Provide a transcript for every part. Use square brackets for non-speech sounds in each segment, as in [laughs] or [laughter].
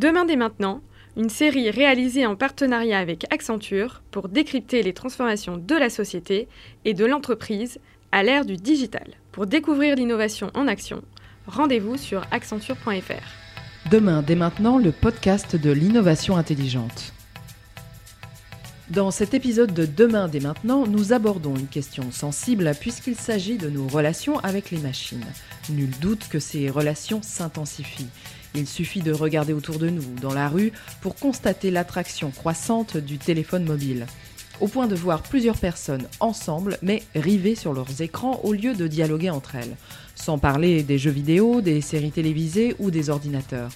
Demain dès maintenant, une série réalisée en partenariat avec Accenture pour décrypter les transformations de la société et de l'entreprise à l'ère du digital. Pour découvrir l'innovation en action, rendez-vous sur accenture.fr. Demain dès maintenant, le podcast de l'innovation intelligente. Dans cet épisode de Demain dès maintenant, nous abordons une question sensible puisqu'il s'agit de nos relations avec les machines. Nul doute que ces relations s'intensifient. Il suffit de regarder autour de nous, dans la rue, pour constater l'attraction croissante du téléphone mobile. Au point de voir plusieurs personnes ensemble, mais rivées sur leurs écrans au lieu de dialoguer entre elles. Sans parler des jeux vidéo, des séries télévisées ou des ordinateurs.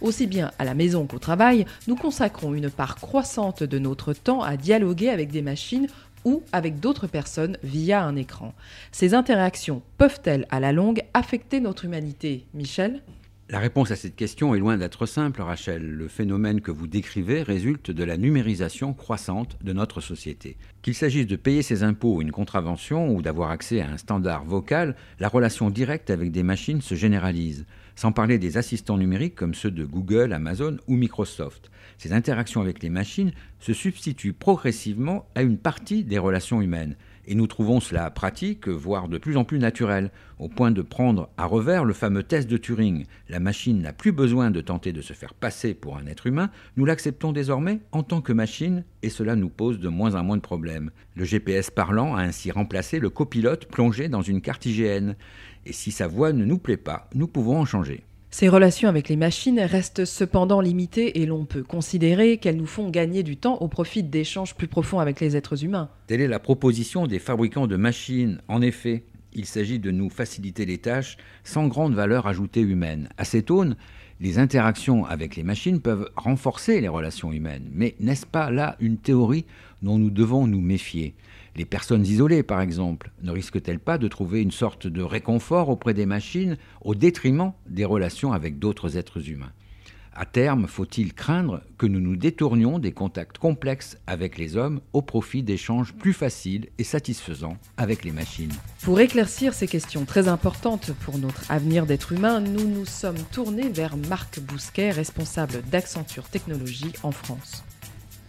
Aussi bien à la maison qu'au travail, nous consacrons une part croissante de notre temps à dialoguer avec des machines ou avec d'autres personnes via un écran. Ces interactions peuvent-elles à la longue affecter notre humanité Michel? La réponse à cette question est loin d'être simple, Rachel. Le phénomène que vous décrivez résulte de la numérisation croissante de notre société. Qu'il s'agisse de payer ses impôts ou une contravention ou d'avoir accès à un standard vocal, la relation directe avec des machines se généralise, sans parler des assistants numériques comme ceux de Google, Amazon ou Microsoft. Ces interactions avec les machines se substituent progressivement à une partie des relations humaines. Et nous trouvons cela pratique, voire de plus en plus naturel, au point de prendre à revers le fameux test de Turing. La machine n'a plus besoin de tenter de se faire passer pour un être humain, nous l'acceptons désormais en tant que machine, et cela nous pose de moins en moins de problèmes. Le GPS parlant a ainsi remplacé le copilote plongé dans une carte IGN. Et si sa voix ne nous plaît pas, nous pouvons en changer. Ces relations avec les machines restent cependant limitées et l'on peut considérer qu'elles nous font gagner du temps au profit d'échanges plus profonds avec les êtres humains. Telle est la proposition des fabricants de machines. En effet, il s'agit de nous faciliter les tâches sans grande valeur ajoutée humaine. À cette aune, les interactions avec les machines peuvent renforcer les relations humaines. Mais n'est-ce pas là une théorie dont nous devons nous méfier? Les personnes isolées, par exemple, ne risquent-elles pas de trouver une sorte de réconfort auprès des machines au détriment des relations avec d'autres êtres humains? À terme, faut-il craindre que nous nous détournions des contacts complexes avec les hommes au profit d'échanges plus faciles et satisfaisants avec les machines? Pour éclaircir ces questions très importantes pour notre avenir d'être humain, nous nous sommes tournés vers Marc Bousquet, responsable d'Accenture Technologies en France.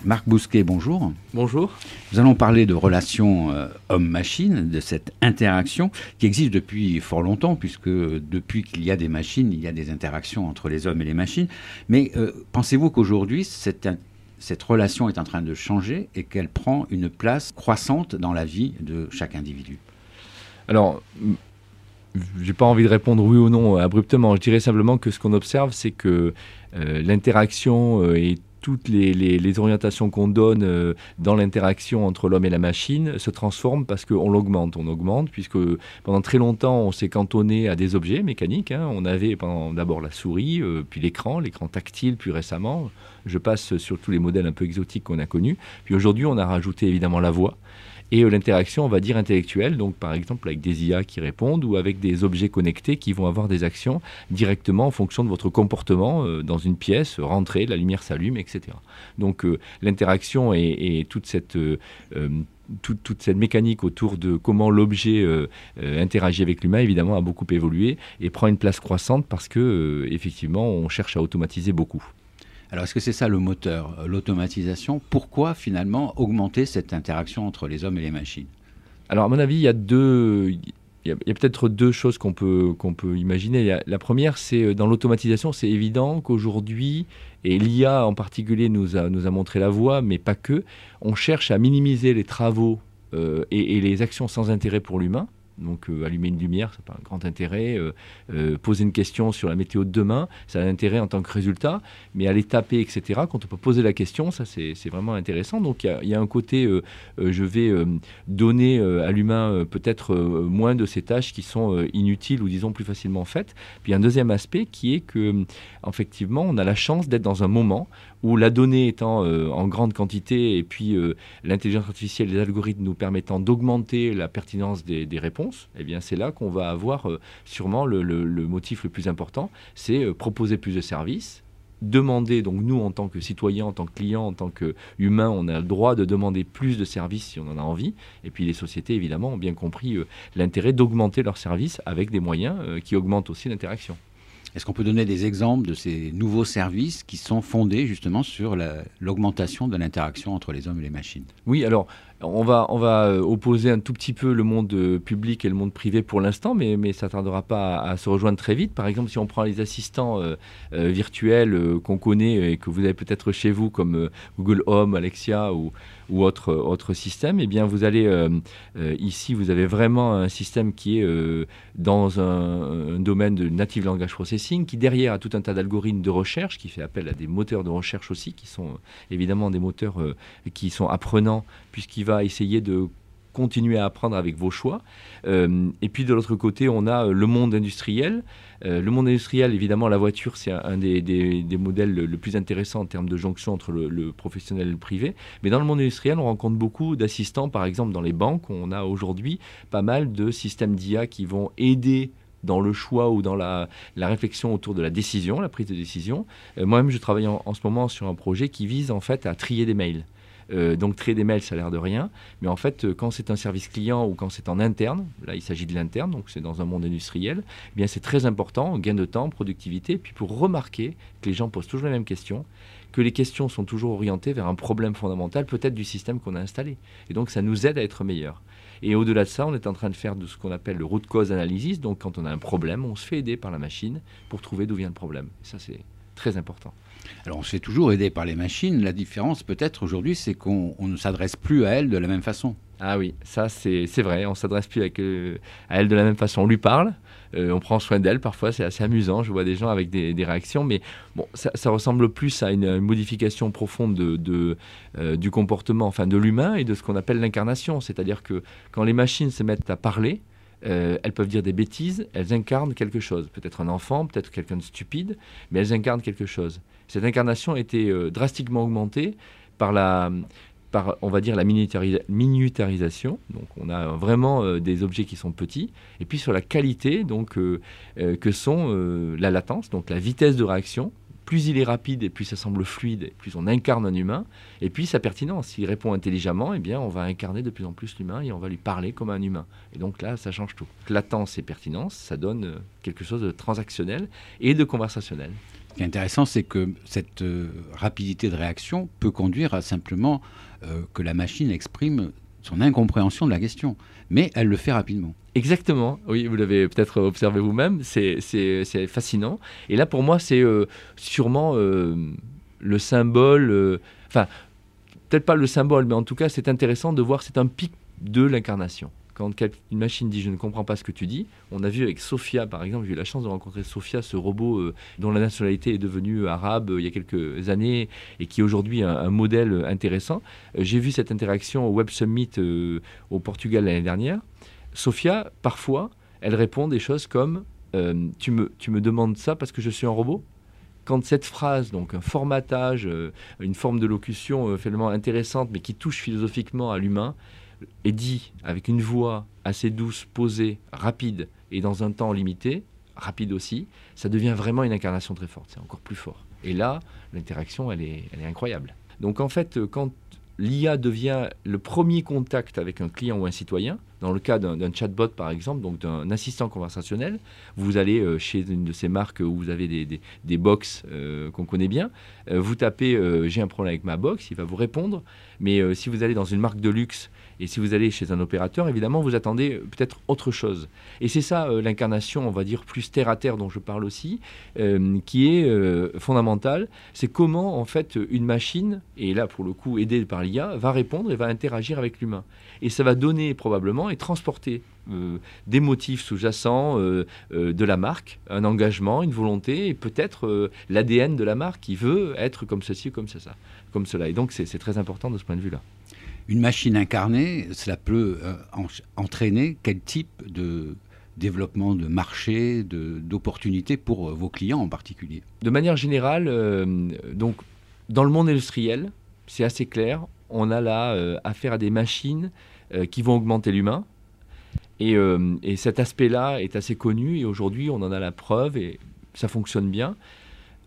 Marc Bousquet, bonjour. Bonjour. Nous allons parler de relations euh, homme-machine, de cette interaction qui existe depuis fort longtemps, puisque depuis qu'il y a des machines, il y a des interactions entre les hommes et les machines. Mais euh, pensez-vous qu'aujourd'hui, cette, cette relation est en train de changer et qu'elle prend une place croissante dans la vie de chaque individu? Alors, j'ai pas envie de répondre oui ou non abruptement. Je dirais simplement que ce qu'on observe, c'est que euh, l'interaction est toutes les, orientations qu'on donne euh, dans l'interaction entre l'homme et la machine se transforment parce qu'on l'augmente. On augmente puisque pendant très longtemps, on s'est cantonné à des objets mécaniques. Hein. On avait d'abord la souris, euh, puis l'écran, l'écran tactile, puis récemment. Je passe sur tous les modèles un peu exotiques qu'on a connus. Puis aujourd'hui, on a rajouté évidemment la voix et euh, l'interaction, on va dire intellectuelle, donc par exemple avec des IA qui répondent ou avec des objets connectés qui vont avoir des actions directement en fonction de votre comportement euh, dans une pièce, rentrer, la lumière s'allume, etc. Donc euh, l'interaction et, toute cette toute, cette mécanique autour de comment l'objet interagit avec l'humain, évidemment, a beaucoup évolué et prend une place croissante parce que, effectivement, on cherche à automatiser beaucoup. Alors est-ce que c'est ça le moteur, euh, l'automatisation? Pourquoi finalement augmenter cette interaction entre les hommes et les machines? Alors à mon avis, il y a deux... Il y a, peut-être deux choses qu'on peut, peut imaginer. La, première, c'est euh, dans l'automatisation, c'est évident qu'aujourd'hui, et l'IA en particulier nous a, nous a montré la voie, mais pas que, on cherche à minimiser les travaux euh, et, les actions sans intérêt pour l'humain. Donc euh, allumer une lumière, ça n'a pas un grand intérêt. Euh, euh, poser une question sur la météo de demain, ça a un intérêt en tant que résultat. Mais aller taper, etc., quand on peut poser la question, ça c'est vraiment intéressant. Donc il y, a un côté, je vais donner à l'humain peut-être moins de ces tâches qui sont inutiles ou disons plus facilement faites. Puis un deuxième aspect qui est que effectivement on a la chance d'être dans un moment où la donnée étant en grande quantité et puis l'intelligence artificielle, les algorithmes nous permettant d'augmenter la pertinence des, réponses eh bien c'est là qu'on va avoir euh, sûrement le, motif le plus important, c'est euh, proposer plus de services, demander, donc nous en tant que citoyens, en tant que clients, en tant qu'humains, on a le droit de demander plus de services si on en a envie. Et puis les sociétés, évidemment, ont bien compris euh, l'intérêt d'augmenter leurs services avec des moyens qui augmentent aussi l'interaction. Est-ce qu'on peut donner des exemples de ces nouveaux services qui sont fondés justement sur l'augmentation de l'interaction entre les hommes et les machines? Oui, alors on va, euh, opposer un tout petit peu le monde euh, public et le monde privé pour l'instant, mais, ça ne tardera pas à, se rejoindre très vite. Par exemple, si on prend les assistants euh, virtuels qu'on connaît et que vous avez peut-être chez vous, comme Google Home, Alexia ou, ou autre, autre système, eh bien vous allez ici, vous avez vraiment un système qui est dans un, domaine de native language processing, qui derrière a tout un tas d'algorithmes de recherche, qui fait appel à des moteurs de recherche aussi, qui sont évidemment des moteurs qui sont apprenants puisqu'il va essayer de continuer à apprendre avec vos choix. Euh, et puis de l'autre côté, on a euh, le monde industriel. Euh, le monde industriel, évidemment, la voiture, c'est un des, modèles le, plus intéressant en termes de jonction entre le, professionnel et le privé. Mais dans le monde industriel, on rencontre beaucoup d'assistants, par exemple dans les banques. On a aujourd'hui pas mal de systèmes d'IA qui vont aider dans le choix ou dans la, réflexion autour de la décision, la prise de décision. Moi-même, je travaille en, ce moment sur un projet qui vise en fait à trier des mails. Euh, donc créer des mails, ça a l'air de rien. Mais en fait, euh, quand c'est un service client ou quand c'est en interne, là il s'agit de l'interne, donc c'est dans un monde industriel, eh bien c'est très important, gain de temps, productivité, puis pour remarquer que les gens posent toujours les mêmes questions, que les questions sont toujours orientées vers un problème fondamental, peut-être du système qu'on a installé. Et donc ça nous aide à être meilleurs. Et au-delà de ça, on est en train de faire de ce qu'on appelle le root cause analysis. Donc quand on a un problème, on se fait aider par la machine pour trouver d'où vient le problème. Et ça, c'est très important. Alors on se fait toujours aider par les machines. La différence peut-être aujourd'hui, c'est qu'on ne s'adresse plus à elles de la même façon. Ah oui, ça c'est vrai, on s'adresse plus euh, à elle de la même façon. On lui parle, euh, on prend soin d'elle, parfois c'est assez amusant, je vois des gens avec des, réactions, mais bon, ça, ressemble plus à une, modification profonde de, euh, du comportement, enfin de l'humain et de ce qu'on appelle l'incarnation. C'est-à-dire que quand les machines se mettent à parler, euh, elles peuvent dire des bêtises, elles incarnent quelque chose. Peut-être un enfant, peut-être quelqu'un de stupide, mais elles incarnent quelque chose. Cette incarnation a été euh, drastiquement augmentée par la, par, on va dire, la minutarisation. Donc, on a vraiment euh, des objets qui sont petits. Et puis, sur la qualité, donc, que sont la latence, donc la vitesse de réaction plus il est rapide et plus ça semble fluide, et plus on incarne un humain. Et puis sa pertinence, s'il répond intelligemment, eh bien on va incarner de plus en plus l'humain et on va lui parler comme un humain. Et donc là, ça change tout. Latence et pertinence, ça donne euh, quelque chose de transactionnel et de conversationnel. Ce qui est intéressant, c'est que cette euh, rapidité de réaction peut conduire à simplement euh, que la machine exprime son incompréhension de la question, mais elle le fait rapidement. Exactement, oui, vous l'avez peut-être observé vous-même, c'est fascinant. Et là, pour moi, c'est euh, sûrement euh, le symbole, euh, enfin, peut-être pas le symbole, mais en tout cas, c'est intéressant de voir, c'est un pic de l'incarnation quand une machine dit je ne comprends pas ce que tu dis, on a vu avec Sophia par exemple, j'ai eu la chance de rencontrer Sophia, ce robot dont la nationalité est devenue arabe il y a quelques années et qui est aujourd'hui un, modèle intéressant. j'ai vu cette interaction au Web Summit au Portugal l'année dernière. Sophia, parfois, elle répond des choses comme euh, tu, me, tu me demandes ça parce que je suis un robot? Quand cette phrase, donc un formatage, euh, une forme de locution euh, finalement intéressante, mais qui touche philosophiquement à l'humain, est dit avec une voix assez douce, posée, rapide et dans un temps limité, rapide aussi, ça devient vraiment une incarnation très forte, c'est encore plus fort. Et là, l'interaction, elle est, elle est incroyable. Donc en fait, quand l'IA devient le premier contact avec un client ou un citoyen, dans le cas d'un chatbot, par exemple, donc d'un assistant conversationnel, vous allez euh, chez une de ces marques où vous avez des, des, box euh, qu'on connaît bien, euh, vous tapez j'ai un problème avec ma box, il va vous répondre. Mais si vous allez dans une marque de luxe et si vous allez chez un opérateur, évidemment, vous attendez peut-être autre chose. Et c'est ça l'incarnation, on va dire, plus terre à terre dont je parle aussi, qui est fondamentale. C'est comment, en fait, une machine, et là, pour le coup, aidée par l'IA, va répondre et va interagir avec l'humain. Et ça va donner probablement et transporter euh, des motifs sous-jacents euh, euh, de la marque, un engagement, une volonté et peut-être l'ADN de la marque qui veut être comme ceci comme ça, comme cela. Et donc c'est très important de ce point de vue-là. Une machine incarnée, cela peut entraîner quel type de développement de marché, d'opportunités pour vos clients en particulier? De manière générale, donc dans le monde industriel, c'est assez clair, on a là affaire à des machines euh, qui vont augmenter l'humain. Euh, et, cet aspect-là est assez connu et aujourd'hui on en a la preuve et ça fonctionne bien.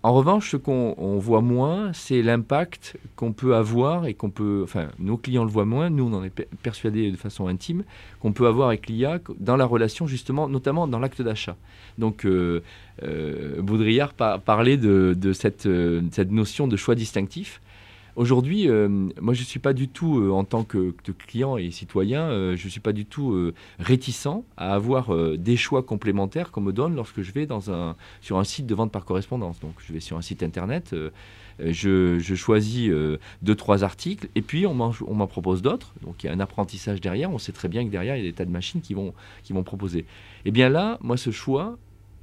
En revanche, ce qu'on voit moins, c'est l'impact qu'on peut avoir et qu'on peut, enfin, nos clients le voient moins, nous on en est persuadés de façon intime, qu'on peut avoir avec l'IA dans la relation justement, notamment dans l'acte d'achat. Donc, euh, euh Baudrillard parlait de, euh, cette, notion de choix distinctif. Aujourd'hui, euh, moi, je ne suis pas du tout, euh, en tant que, client et citoyen, euh, je ne suis pas du tout réticent à avoir des choix complémentaires qu'on me donne lorsque je vais dans un, sur un site de vente par correspondance. Donc, je vais sur un site internet, je, choisis deux, trois articles, et puis on m'en propose d'autres. Donc, il y a un apprentissage derrière. On sait très bien que derrière, il y a des tas de machines qui vont, qui vont proposer. Et eh bien là, moi, ce choix,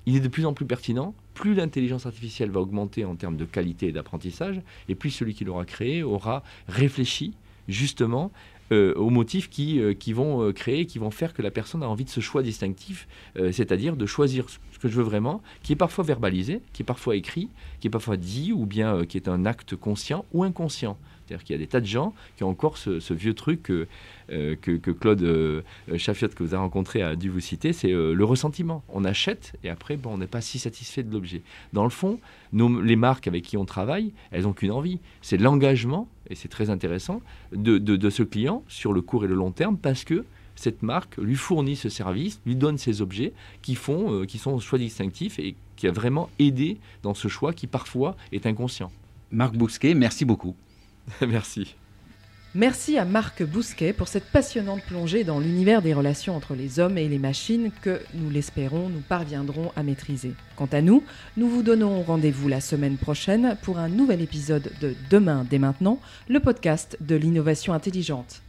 il est de plus en plus pertinent. Plus l'intelligence artificielle va augmenter en termes de qualité et d'apprentissage, et plus celui qui l'aura créé aura réfléchi justement euh, aux motifs qui, euh, vont euh, créer, qui vont faire que la personne a envie de ce choix distinctif, c'est-à-dire de choisir ce que je veux vraiment, qui est parfois verbalisé, qui est parfois écrit, qui est parfois dit, ou bien qui est un acte conscient ou inconscient. C'est-à-dire qu'il y a des tas de gens qui ont encore ce, vieux truc que, euh, Claude euh, que vous avez rencontré, a dû vous citer, c'est euh, le ressentiment. On achète et après, on n'est pas si satisfait de l'objet. Dans le fond, les marques avec qui on travaille, elles n'ont qu'une envie, c'est l'engagement, et c'est très intéressant, de, ce client sur le court et le long terme parce que cette marque lui fournit ce service, lui donne ces objets qui font, qui sont choix distinctifs et qui a vraiment aidé dans ce choix qui parfois est inconscient. Marc Bousquet, merci beaucoup. [laughs] Merci. Merci à Marc Bousquet pour cette passionnante plongée dans l'univers des relations entre les hommes et les machines que, nous l'espérons, nous parviendrons à maîtriser. Quant à nous, nous vous donnons rendez-vous la semaine prochaine pour un nouvel épisode de Demain dès maintenant, le podcast de l'innovation intelligente.